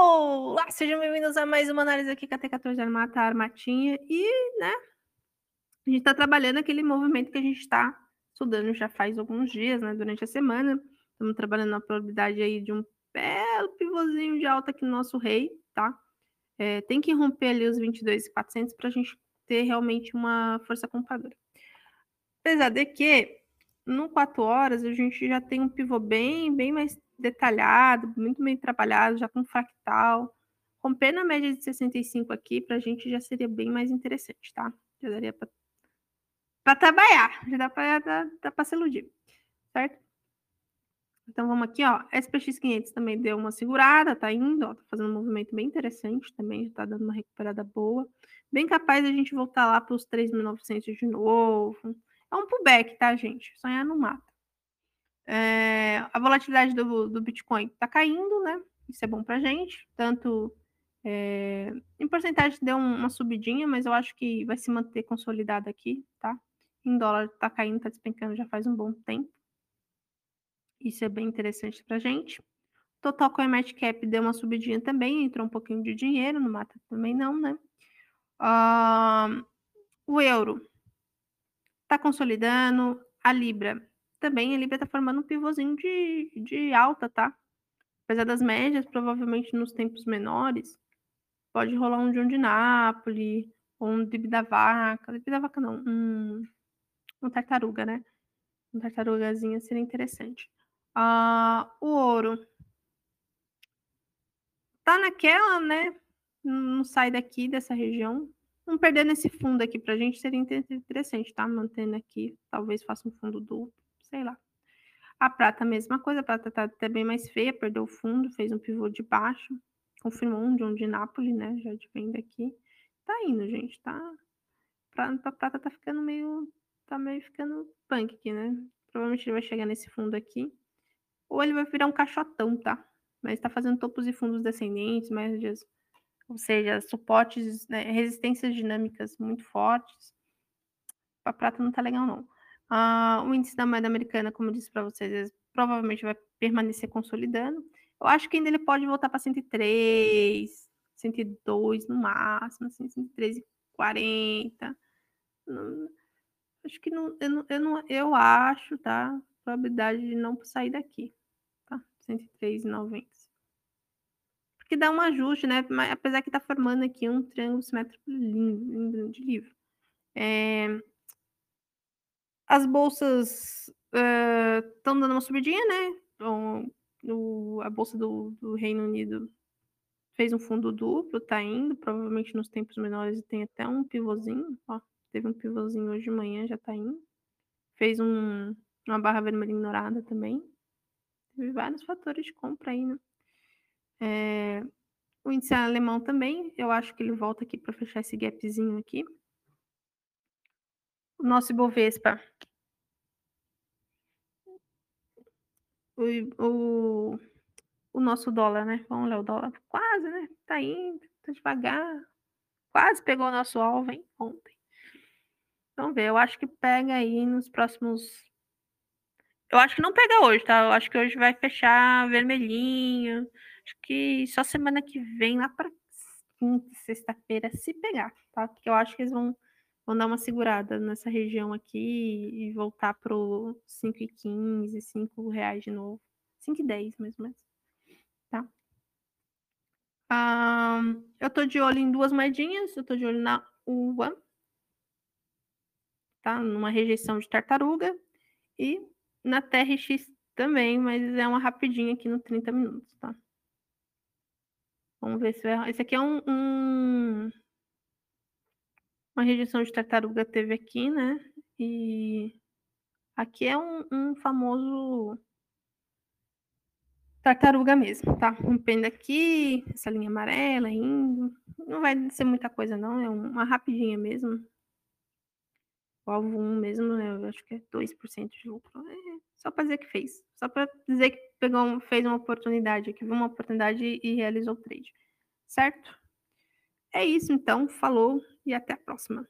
Olá, sejam bem-vindos a mais uma análise aqui com a T14 Armata Armatinha. E, né, a gente está trabalhando aquele movimento que a gente está estudando já faz alguns dias, né, durante a semana. Estamos trabalhando na probabilidade aí de um belo pivôzinho de alta aqui no nosso rei, tá? É, tem que romper ali os 22,400 para a gente ter realmente uma força compradora. Apesar de que no 4 horas a gente já tem um pivô bem, bem mais detalhado, muito bem trabalhado, já com fractal. Romper na média de 65 aqui, para a gente já seria bem mais interessante, tá? Já daria para trabalhar, já dá para dá, dá se iludir, certo? Então vamos aqui, ó. SPX 500 também deu uma segurada, tá indo, ó, tá fazendo um movimento bem interessante também, já tá dando uma recuperada boa. Bem capaz de a gente voltar lá para os 3.900 de novo. É um pullback, tá, gente? Sonhar não mata. É, a volatilidade do, do Bitcoin está caindo, né? Isso é bom para gente. Tanto é, em porcentagem deu uma subidinha, mas eu acho que vai se manter consolidado aqui, tá? Em dólar está caindo, está despencando já faz um bom tempo. Isso é bem interessante para gente. Total CoinMarketCap deu uma subidinha também, entrou um pouquinho de dinheiro, no mata também não, né? Uh, o euro está consolidando, a Libra também a Libra está formando um pivôzinho de, de alta, tá? Apesar das médias, provavelmente nos tempos menores, pode rolar um John de Nápoles, ou um Dib da Vaca. Dib da Vaca não, um, um tartaruga, né? Um tartarugazinha seria interessante. Uh, o ouro tá naquela, né? Não sai daqui dessa região. Não perdendo esse fundo aqui pra gente seria interessante, tá? Mantendo aqui, talvez faça um fundo duplo sei lá. A prata, a mesma coisa, a prata tá até bem mais feia, perdeu o fundo, fez um pivô de baixo, confirmou um de um de Nápoles, né? Já de venda aqui. Tá indo, gente, tá? A prata tá ficando meio. Tá meio ficando punk aqui, né? Provavelmente ele vai chegar nesse fundo aqui. Ou ele vai virar um caixotão, tá? Mas tá fazendo topos e fundos descendentes, médias, ou seja, suportes, né, resistências dinâmicas muito fortes. A prata não tá legal, não. Uh, o índice da moeda americana, como eu disse para vocês, provavelmente vai permanecer consolidando. Eu acho que ainda ele pode voltar para 103, 102 no máximo, assim, 103,40. Acho que não eu, não, eu, não, eu acho, tá? Probabilidade de não sair daqui, tá? 103,90. Porque dá um ajuste, né? Mas, apesar que tá formando aqui um triângulo simétrico lindo, de livro. É, as bolsas estão uh, dando uma subidinha, né? Então, o, a bolsa do, do, Reino Unido fez um fundo duplo, tá indo, provavelmente nos tempos menores tem até um pivôzinho, ó, teve um pivôzinho hoje de manhã, já tá indo. Fez um, uma barra vermelha ignorada também. Teve vários fatores de compra aí, né? É, o índice alemão também, eu acho que ele volta aqui para fechar esse gapzinho aqui o nosso Ibovespa. O, o, o nosso dólar, né? Vamos lá, o dólar quase, né? Tá indo, tá devagar. Quase pegou o nosso alvo, hein? Ontem. Vamos ver, eu acho que pega aí nos próximos. Eu acho que não pega hoje, tá? Eu acho que hoje vai fechar vermelhinho. Acho que só semana que vem, lá para quinta, sexta-feira, se pegar, tá? Porque eu acho que eles vão vão dar uma segurada nessa região aqui e voltar para o 5,15, 5 reais de novo. 5,10 mais ou menos. Tá? Eu tô de olho em duas moedinhas. Eu tô de olho na uva. Tá? Numa rejeição de tartaruga. E na TRX também, mas é uma rapidinha aqui no 30 minutos, tá? Vamos ver se vai... Esse aqui é um, um uma rejeição de tartaruga teve aqui, né? E aqui é um, um famoso tartaruga mesmo, tá? Um penda aqui, essa linha amarela indo. Não vai ser muita coisa, não. É uma rapidinha mesmo. O alvo 1 mesmo, né? Eu acho que é 2% de lucro. É só para dizer que fez. Só para dizer que pegou, fez uma oportunidade aqui, viu uma oportunidade e realizou o trade. Certo? É isso, então. Falou e até a próxima.